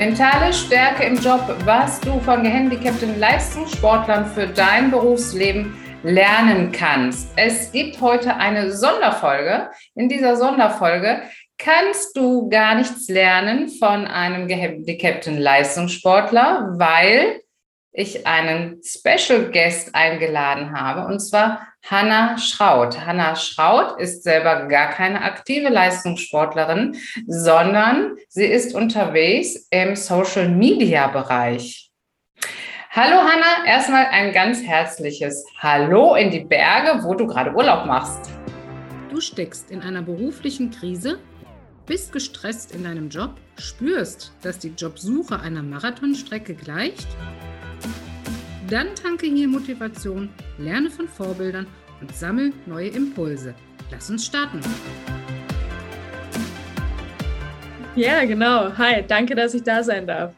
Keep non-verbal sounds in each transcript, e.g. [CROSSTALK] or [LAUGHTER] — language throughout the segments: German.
Mentale Stärke im Job, was du von gehandicapten Leistungssportlern für dein Berufsleben lernen kannst. Es gibt heute eine Sonderfolge. In dieser Sonderfolge kannst du gar nichts lernen von einem gehandicapten Leistungssportler, weil ich einen Special Guest eingeladen habe, und zwar Hanna Schraut. Hanna Schraut ist selber gar keine aktive Leistungssportlerin, sondern sie ist unterwegs im Social Media Bereich. Hallo Hanna, erstmal ein ganz herzliches Hallo in die Berge, wo du gerade Urlaub machst. Du steckst in einer beruflichen Krise, bist gestresst in deinem Job, spürst, dass die Jobsuche einer Marathonstrecke gleicht dann tanke hier Motivation, lerne von Vorbildern und sammle neue Impulse. Lass uns starten. Ja, genau. Hi, danke, dass ich da sein darf.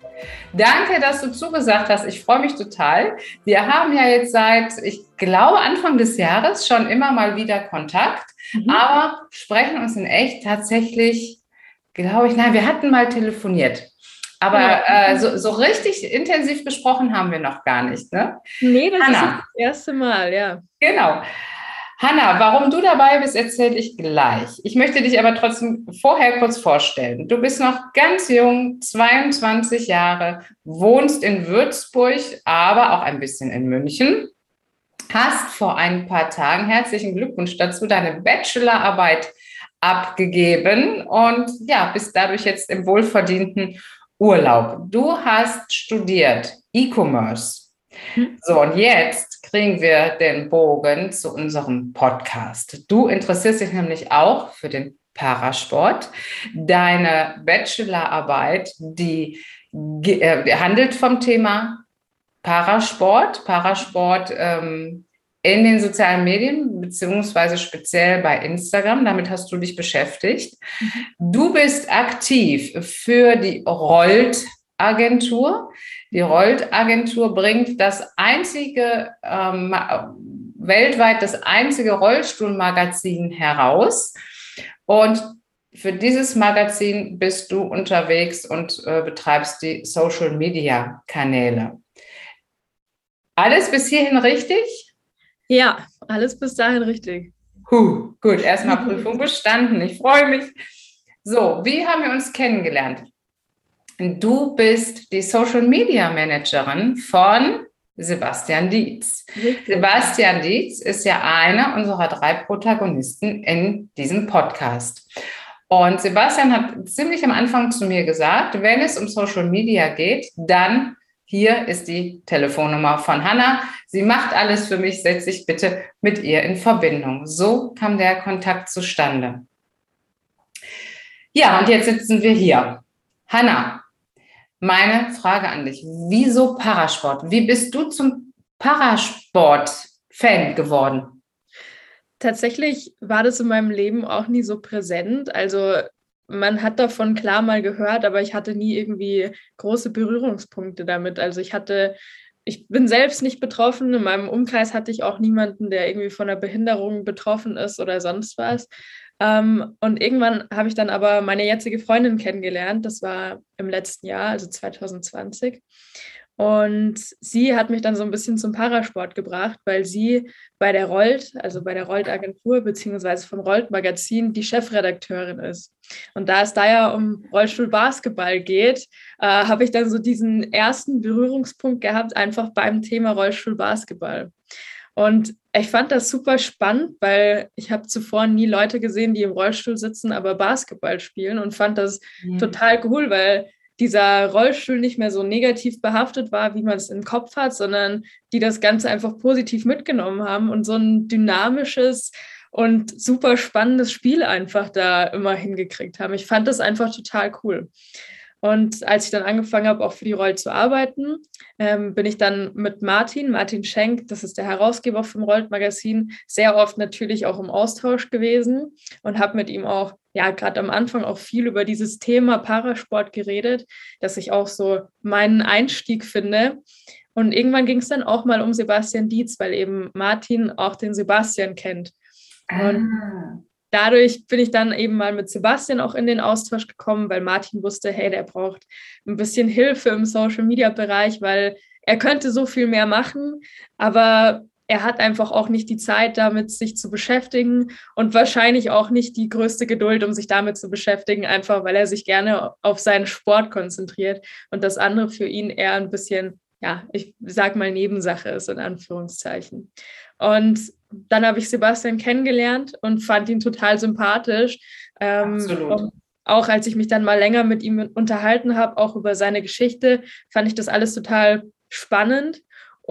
Danke, dass du zugesagt hast. Ich freue mich total. Wir haben ja jetzt seit, ich glaube, Anfang des Jahres schon immer mal wieder Kontakt, mhm. aber sprechen uns in echt tatsächlich, glaube ich, nein, wir hatten mal telefoniert. Aber ja. äh, so, so, richtig intensiv besprochen haben wir noch gar nicht. Ne? Nee, das Hanna. ist das erste Mal, ja. Genau. Hanna, warum du dabei bist, erzähle ich gleich. Ich möchte dich aber trotzdem vorher kurz vorstellen. Du bist noch ganz jung, 22 Jahre, wohnst in Würzburg, aber auch ein bisschen in München. Hast vor ein paar Tagen, herzlichen Glückwunsch dazu, deine Bachelorarbeit abgegeben und ja, bist dadurch jetzt im wohlverdienten Urlaub. Du hast studiert E-Commerce. Hm. So, und jetzt kriegen wir den Bogen zu unserem Podcast. Du interessierst dich nämlich auch für den Parasport. Deine Bachelorarbeit, die äh, handelt vom Thema Parasport. Parasport ähm, in den sozialen Medien, beziehungsweise speziell bei Instagram. Damit hast du dich beschäftigt. Mhm. Du bist aktiv für die Rollt-Agentur. Die Rollt-Agentur bringt das einzige, ähm, weltweit das einzige Rollstuhlmagazin heraus. Und für dieses Magazin bist du unterwegs und äh, betreibst die Social-Media-Kanäle. Alles bis hierhin richtig? Ja, alles bis dahin richtig. Huh, gut, erstmal Prüfung bestanden. Ich freue mich. So, wie haben wir uns kennengelernt? Du bist die Social Media Managerin von Sebastian Dietz. Richtig. Sebastian Dietz ist ja einer unserer drei Protagonisten in diesem Podcast. Und Sebastian hat ziemlich am Anfang zu mir gesagt, wenn es um Social Media geht, dann hier ist die Telefonnummer von Hanna. Sie macht alles für mich. Setz dich bitte mit ihr in Verbindung. So kam der Kontakt zustande. Ja, und jetzt sitzen wir hier. Hanna, meine Frage an dich. Wieso Parasport? Wie bist du zum Parasport-Fan geworden? Tatsächlich war das in meinem Leben auch nie so präsent. Also man hat davon klar mal gehört, aber ich hatte nie irgendwie große Berührungspunkte damit. Also ich hatte, ich bin selbst nicht betroffen. In meinem Umkreis hatte ich auch niemanden, der irgendwie von einer Behinderung betroffen ist oder sonst was. Ähm, und irgendwann habe ich dann aber meine jetzige Freundin kennengelernt. Das war im letzten Jahr, also 2020. Und sie hat mich dann so ein bisschen zum Parasport gebracht, weil sie bei der Rollt, also bei der Rollt-Agentur beziehungsweise vom Rollt-Magazin die Chefredakteurin ist. Und da es da ja um Rollstuhl-Basketball geht, äh, habe ich dann so diesen ersten Berührungspunkt gehabt, einfach beim Thema Rollstuhl-Basketball. Und ich fand das super spannend, weil ich habe zuvor nie Leute gesehen, die im Rollstuhl sitzen, aber Basketball spielen und fand das mhm. total cool, weil dieser Rollstuhl nicht mehr so negativ behaftet war, wie man es im Kopf hat, sondern die das Ganze einfach positiv mitgenommen haben und so ein dynamisches und super spannendes Spiel einfach da immer hingekriegt haben. Ich fand das einfach total cool. Und als ich dann angefangen habe, auch für die Roll zu arbeiten, ähm, bin ich dann mit Martin, Martin Schenk, das ist der Herausgeber vom Rollt Magazin, sehr oft natürlich auch im Austausch gewesen und habe mit ihm auch, ja, gerade am Anfang auch viel über dieses Thema Parasport geredet, dass ich auch so meinen Einstieg finde. Und irgendwann ging es dann auch mal um Sebastian Dietz, weil eben Martin auch den Sebastian kennt. Und ah. dadurch bin ich dann eben mal mit Sebastian auch in den Austausch gekommen, weil Martin wusste, hey, der braucht ein bisschen Hilfe im Social-Media-Bereich, weil er könnte so viel mehr machen, aber er hat einfach auch nicht die Zeit, damit sich zu beschäftigen und wahrscheinlich auch nicht die größte Geduld, um sich damit zu beschäftigen, einfach weil er sich gerne auf seinen Sport konzentriert und das andere für ihn eher ein bisschen, ja, ich sag mal Nebensache ist in Anführungszeichen. Und dann habe ich Sebastian kennengelernt und fand ihn total sympathisch. Ähm, Absolut. Auch als ich mich dann mal länger mit ihm unterhalten habe, auch über seine Geschichte, fand ich das alles total spannend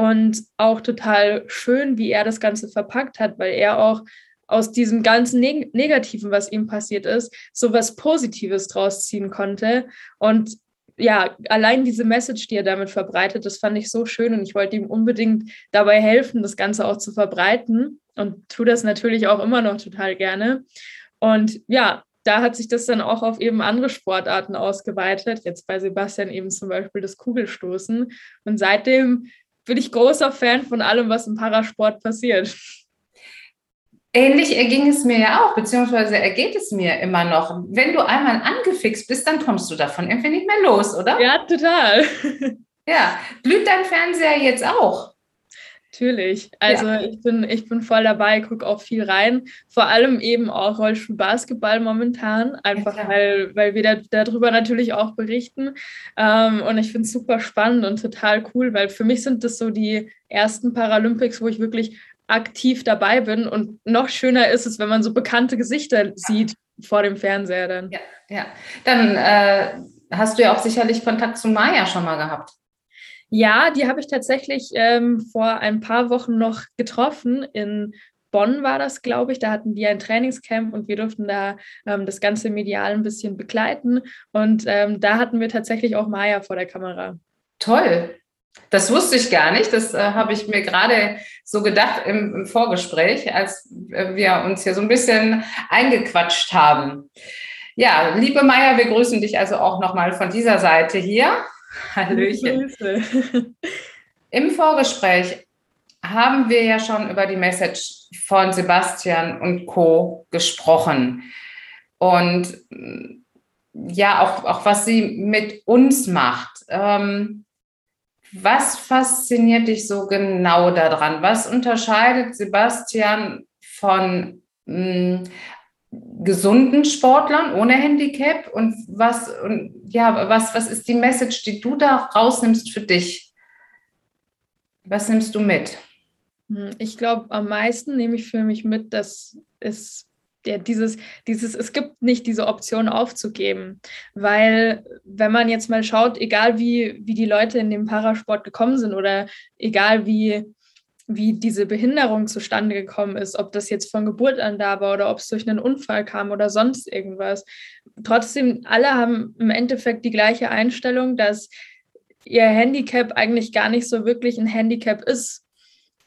und auch total schön, wie er das Ganze verpackt hat, weil er auch aus diesem ganzen Neg Negativen, was ihm passiert ist, so was Positives draus ziehen konnte. Und ja, allein diese Message, die er damit verbreitet, das fand ich so schön und ich wollte ihm unbedingt dabei helfen, das Ganze auch zu verbreiten und tue das natürlich auch immer noch total gerne. Und ja, da hat sich das dann auch auf eben andere Sportarten ausgeweitet. Jetzt bei Sebastian eben zum Beispiel das Kugelstoßen. Und seitdem bin ich großer Fan von allem, was im Parasport passiert. Ähnlich erging es mir ja auch, beziehungsweise ergeht es mir immer noch. Wenn du einmal angefixt bist, dann kommst du davon irgendwie nicht mehr los, oder? Ja, total. Ja, blüht dein Fernseher jetzt auch? Natürlich. Also ja. ich, bin, ich bin voll dabei, gucke auch viel rein. Vor allem eben auch Rollstuhl-Basketball momentan, einfach ja, weil, weil wir da, darüber natürlich auch berichten. Ähm, und ich finde es super spannend und total cool, weil für mich sind das so die ersten Paralympics, wo ich wirklich aktiv dabei bin. Und noch schöner ist es, wenn man so bekannte Gesichter sieht vor dem Fernseher dann. Ja, ja. Dann äh, hast du ja auch sicherlich Kontakt zu Maya schon mal gehabt. Ja, die habe ich tatsächlich ähm, vor ein paar Wochen noch getroffen. In Bonn war das, glaube ich. Da hatten die ein Trainingscamp und wir durften da ähm, das ganze medial ein bisschen begleiten. Und ähm, da hatten wir tatsächlich auch Maya vor der Kamera. Toll. Das wusste ich gar nicht. Das äh, habe ich mir gerade so gedacht im, im Vorgespräch, als äh, wir uns hier so ein bisschen eingequatscht haben. Ja, liebe Maya, wir grüßen dich also auch nochmal von dieser Seite hier. [LAUGHS] Hallöchen. [LAUGHS] Im Vorgespräch haben wir ja schon über die Message von Sebastian und Co. gesprochen. Und ja, auch, auch was sie mit uns macht. Ähm, was fasziniert dich so genau daran? Was unterscheidet Sebastian von mh, hm, gesunden Sportlern ohne Handicap und was und ja, was, was ist die Message, die du da rausnimmst für dich? Was nimmst du mit? Hm, ich glaube, am meisten nehme ich für mich mit, dass es ja, dieses, dieses, es gibt nicht diese Option aufzugeben, weil wenn man jetzt mal schaut, egal wie, wie die Leute in den Parasport gekommen sind oder egal wie, wie diese Behinderung zustande gekommen ist, ob das jetzt von Geburt an da war oder ob es durch einen Unfall kam oder sonst irgendwas. Trotzdem, alle haben im Endeffekt die gleiche Einstellung, dass ihr Handicap eigentlich gar nicht so wirklich ein Handicap ist,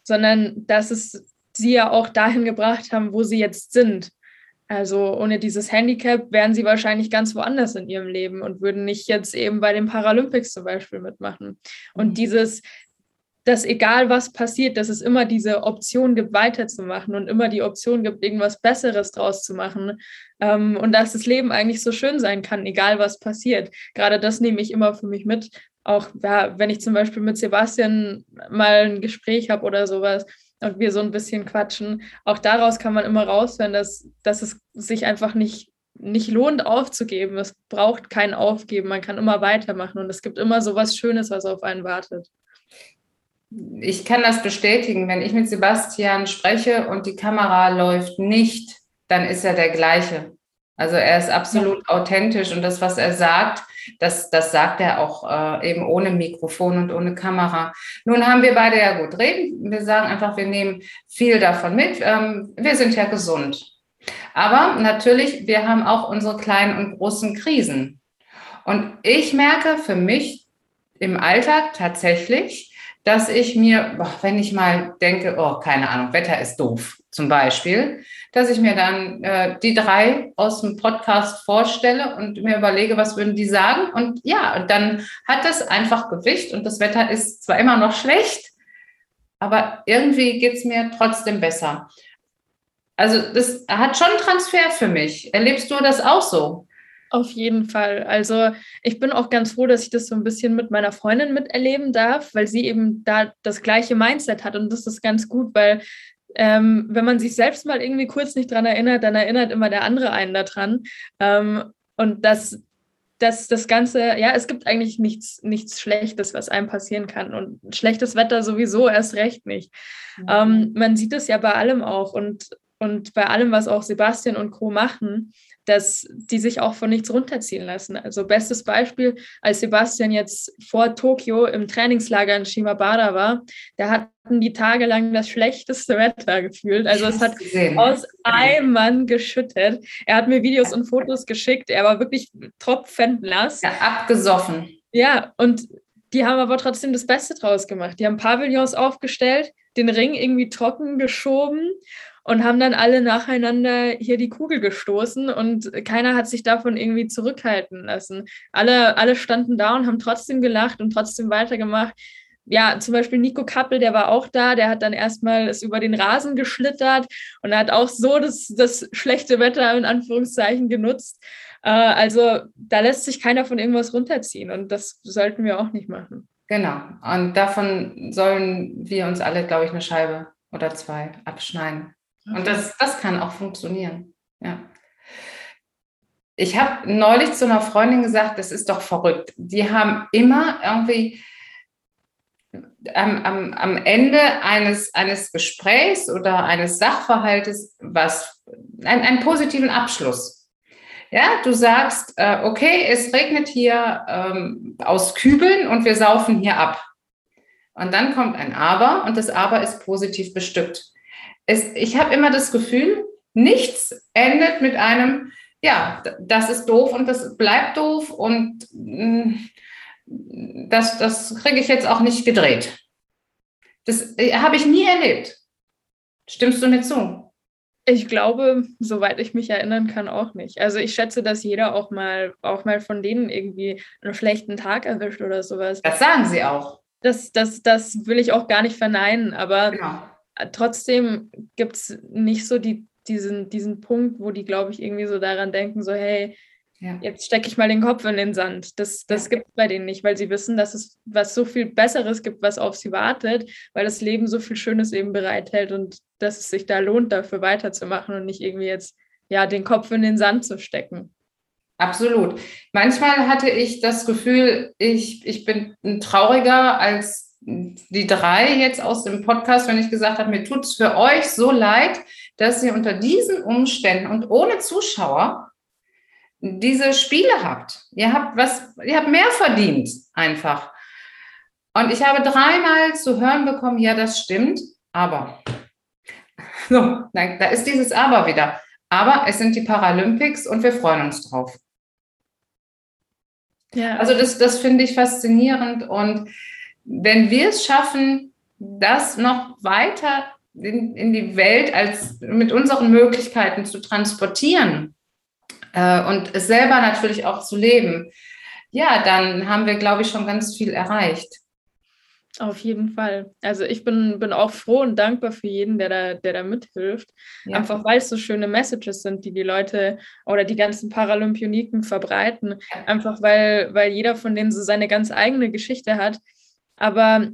sondern dass es sie ja auch dahin gebracht haben, wo sie jetzt sind. Also ohne dieses Handicap wären sie wahrscheinlich ganz woanders in ihrem Leben und würden nicht jetzt eben bei den Paralympics zum Beispiel mitmachen. Und mhm. dieses, dass egal was passiert, dass es immer diese Option gibt, weiterzumachen und immer die Option gibt, irgendwas Besseres draus zu machen. Ähm, und dass das Leben eigentlich so schön sein kann, egal was passiert. Gerade das nehme ich immer für mich mit. Auch ja, wenn ich zum Beispiel mit Sebastian mal ein Gespräch habe oder sowas und wir so ein bisschen quatschen, auch daraus kann man immer raushören, dass, dass es sich einfach nicht nicht lohnt aufzugeben. Es braucht kein Aufgeben. Man kann immer weitermachen und es gibt immer so was Schönes, was auf einen wartet ich kann das bestätigen, wenn ich mit Sebastian spreche und die Kamera läuft nicht, dann ist er der gleiche. Also er ist absolut ja. authentisch und das, was er sagt, das, das sagt er auch äh, eben ohne Mikrofon und ohne Kamera. Nun haben wir beide ja gut reden. Wir sagen einfach, wir nehmen viel davon mit. Ähm, wir sind ja gesund. Aber natürlich, wir haben auch unsere kleinen und großen Krisen. Und ich merke für mich im Alltag tatsächlich, dass ich mir, wenn ich mal denke, oh, keine Ahnung, Wetter ist doof zum Beispiel, dass ich mir dann äh, die drei aus dem Podcast vorstelle und mir überlege, was würden die sagen. Und ja, und dann hat das einfach Gewicht und das Wetter ist zwar immer noch schlecht, aber irgendwie geht es mir trotzdem besser. Also das hat schon Transfer für mich. Erlebst du das auch so? Auf jeden Fall. Also ich bin auch ganz froh, dass ich das so ein bisschen mit meiner Freundin miterleben darf, weil sie eben da das gleiche Mindset hat und das ist ganz gut, weil ähm, wenn man sich selbst mal irgendwie kurz nicht dran erinnert, dann erinnert immer der andere einen daran. Ähm, und das, das, das Ganze, ja, es gibt eigentlich nichts, nichts Schlechtes, was einem passieren kann. Und schlechtes Wetter sowieso erst recht nicht. Mhm. Ähm, man sieht es ja bei allem auch und, und bei allem, was auch Sebastian und Co. machen dass die sich auch von nichts runterziehen lassen. Also bestes Beispiel, als Sebastian jetzt vor Tokio im Trainingslager in Shimabara war, da hatten die tagelang das schlechteste Wetter gefühlt. Also es hat aus Eimern geschüttet. Er hat mir Videos und Fotos geschickt. Er war wirklich tropfennass. Ja, abgesoffen. Ja, und die haben aber trotzdem das Beste draus gemacht. Die haben Pavillons aufgestellt, den Ring irgendwie trocken geschoben und haben dann alle nacheinander hier die Kugel gestoßen und keiner hat sich davon irgendwie zurückhalten lassen. Alle, alle standen da und haben trotzdem gelacht und trotzdem weitergemacht. Ja, zum Beispiel Nico Kappel, der war auch da, der hat dann erstmal es über den Rasen geschlittert und er hat auch so das, das schlechte Wetter in Anführungszeichen genutzt. Äh, also da lässt sich keiner von irgendwas runterziehen und das sollten wir auch nicht machen. Genau. Und davon sollen wir uns alle, glaube ich, eine Scheibe oder zwei abschneiden. Und das, das kann auch funktionieren. Ja. Ich habe neulich zu einer Freundin gesagt, das ist doch verrückt. Die haben immer irgendwie am, am, am Ende eines, eines Gesprächs oder eines Sachverhaltes was, ein, einen positiven Abschluss. Ja, du sagst, äh, okay, es regnet hier ähm, aus Kübeln und wir saufen hier ab. Und dann kommt ein Aber und das Aber ist positiv bestückt es, ich habe immer das Gefühl, nichts endet mit einem, ja, das ist doof und das bleibt doof und mm, das, das kriege ich jetzt auch nicht gedreht. Das äh, habe ich nie erlebt. Stimmst du mir zu? Ich glaube, soweit ich mich erinnern kann, auch nicht. Also ich schätze, dass jeder auch mal, auch mal von denen irgendwie einen schlechten Tag erwischt oder sowas. Das sagen sie auch. Das, das, das will ich auch gar nicht verneinen, aber genau trotzdem gibt es nicht so die, diesen, diesen Punkt, wo die, glaube ich, irgendwie so daran denken, so, hey, ja. jetzt stecke ich mal den Kopf in den Sand. Das, das ja. gibt es bei denen nicht, weil sie wissen, dass es was so viel Besseres gibt, was auf sie wartet, weil das Leben so viel Schönes eben bereithält und dass es sich da lohnt, dafür weiterzumachen und nicht irgendwie jetzt ja den Kopf in den Sand zu stecken. Absolut. Manchmal hatte ich das Gefühl, ich, ich bin trauriger als die drei jetzt aus dem Podcast, wenn ich gesagt habe, mir tut es für euch so leid, dass ihr unter diesen Umständen und ohne Zuschauer diese Spiele habt. Ihr habt was, ihr habt mehr verdient einfach. Und ich habe dreimal zu hören bekommen, ja, das stimmt, aber. [LAUGHS] So, da ist dieses Aber wieder. Aber es sind die Paralympics und wir freuen uns drauf. Ja. Also das, das finde ich faszinierend und wenn wir es schaffen, das noch weiter in, in die Welt als mit unseren Möglichkeiten zu transportieren äh, und es selber natürlich auch zu leben, ja, dann haben wir, glaube ich, schon ganz viel erreicht. Auf jeden Fall. Also ich bin, bin auch froh und dankbar für jeden, der da, der da mithilft. Ja. Einfach weil es so schöne Messages sind, die die Leute oder die ganzen Paralympioniken verbreiten. Einfach weil, weil jeder von denen so seine ganz eigene Geschichte hat, aber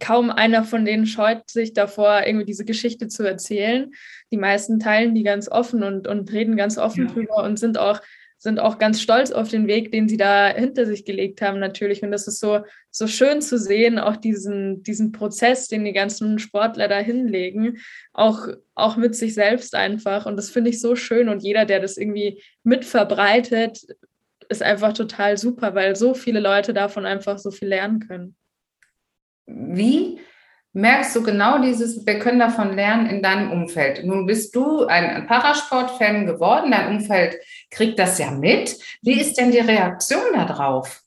kaum einer von denen scheut sich davor, irgendwie diese Geschichte zu erzählen. Die meisten teilen die ganz offen und, und reden ganz offen ja. drüber und sind auch, sind auch ganz stolz auf den Weg, den sie da hinter sich gelegt haben, natürlich. Und das ist so, so schön zu sehen, auch diesen, diesen Prozess, den die ganzen Sportler da hinlegen, auch, auch mit sich selbst einfach. Und das finde ich so schön. Und jeder, der das irgendwie mitverbreitet, ist einfach total super, weil so viele Leute davon einfach so viel lernen können. Wie merkst du genau dieses, wir können davon lernen in deinem Umfeld? Nun bist du ein Parasport-Fan geworden, dein Umfeld kriegt das ja mit. Wie ist denn die Reaktion darauf?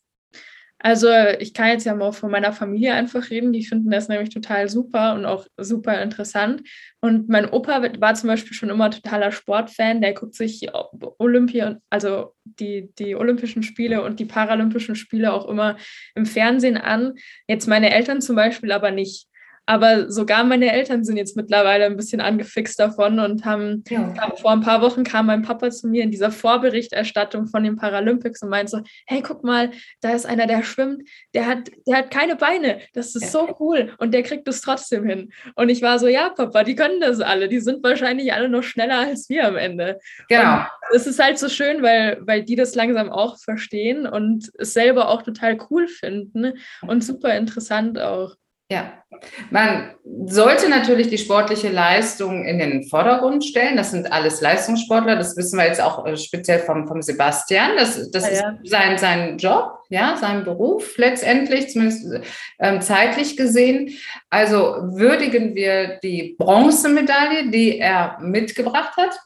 Also ich kann jetzt ja mal von meiner Familie einfach reden, die finden das nämlich total super und auch super interessant. Und mein Opa war zum Beispiel schon immer totaler Sportfan, der guckt sich Olympia, also die, die Olympischen Spiele und die Paralympischen Spiele auch immer im Fernsehen an. Jetzt meine Eltern zum Beispiel aber nicht. Aber sogar meine Eltern sind jetzt mittlerweile ein bisschen angefixt davon und haben ja. vor ein paar Wochen kam mein Papa zu mir in dieser Vorberichterstattung von den Paralympics und meinte so, hey, guck mal, da ist einer, der schwimmt, der hat, der hat keine Beine. Das ist so cool. Und der kriegt es trotzdem hin. Und ich war so, ja, Papa, die können das alle. Die sind wahrscheinlich alle noch schneller als wir am Ende. Genau. es ist halt so schön, weil, weil die das langsam auch verstehen und es selber auch total cool finden und super interessant auch. Ja, man sollte natürlich die sportliche Leistung in den Vordergrund stellen. Das sind alles Leistungssportler. Das wissen wir jetzt auch äh, speziell vom, vom Sebastian. Das, das ja, ja. ist sein, sein Job, ja, sein Beruf letztendlich, zumindest ähm, zeitlich gesehen. Also würdigen wir die Bronzemedaille, die er mitgebracht hat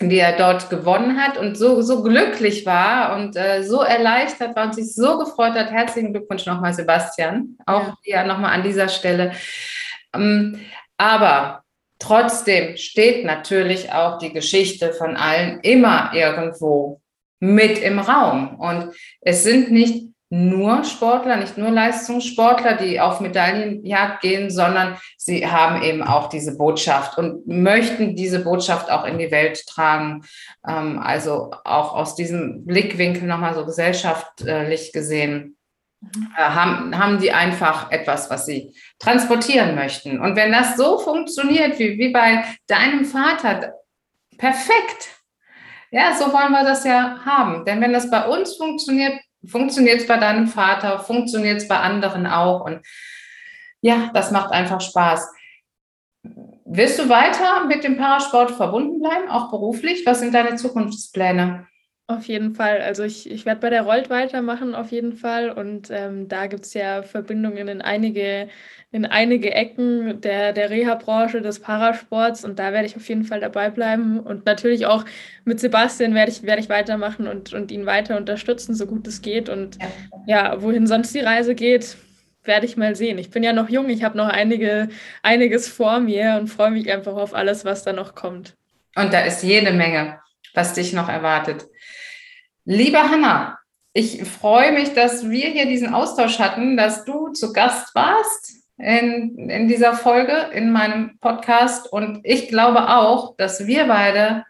die er dort gewonnen hat und so, so glücklich war und äh, so erleichtert war und sich so gefreut hat. Herzlichen Glückwunsch nochmal, Sebastian. Auch ja, ja nochmal an dieser Stelle. Ähm, aber trotzdem steht natürlich auch die Geschichte von allen immer irgendwo mit im Raum. Und es sind nicht nur Sportler, nicht nur Leistungssportler, die auf Medaillenjagd gehen, sondern sie haben eben auch diese Botschaft und möchten diese Botschaft auch in die Welt tragen. Ähm, also auch aus diesem Blickwinkel nochmal so gesellschaftlich gesehen. Äh, haben, haben die einfach etwas, was sie transportieren möchten. Und wenn das so funktioniert wie, wie bei deinem Vater, perfekt. Ja, so wollen wir das ja haben. Denn wenn das bei uns funktioniert, Funktioniert es bei deinem Vater? Funktioniert es bei anderen auch? Und ja, das macht einfach Spaß. Willst du weiter mit dem Parasport verbunden bleiben, auch beruflich? Was sind deine Zukunftspläne? Auf jeden Fall. Also ich, ich werde bei der Rolt weitermachen, auf jeden Fall. Und ähm, da gibt es ja Verbindungen in einige, in einige Ecken der, der Reha-Branche, des Parasports. Und da werde ich auf jeden Fall dabei bleiben. Und natürlich auch mit Sebastian werde ich, werde ich weitermachen und, und ihn weiter unterstützen, so gut es geht. Und ja, ja wohin sonst die Reise geht, werde ich mal sehen. Ich bin ja noch jung, ich habe noch einige, einiges vor mir und freue mich einfach auf alles, was da noch kommt. Und da ist jede Menge, was dich noch erwartet. Liebe Hanna, ich freue mich, dass wir hier diesen Austausch hatten, dass du zu Gast warst in, in dieser Folge, in meinem Podcast. Und ich glaube auch, dass wir beide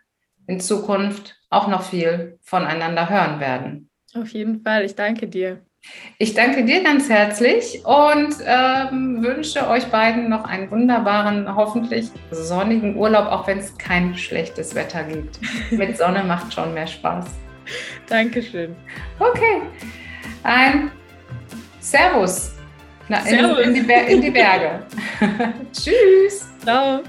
in Zukunft auch noch viel voneinander hören werden. Auf jeden Fall. Ich danke dir. Ich danke dir ganz herzlich und ähm, wünsche euch beiden noch einen wunderbaren, hoffentlich sonnigen Urlaub, auch wenn es kein schlechtes Wetter gibt. Mit Sonne macht schon mehr Spaß. Dankeschön. Okay. Ein Servus. Na, in, in, die in die Berge. [LAUGHS] Tschüss. Ciao.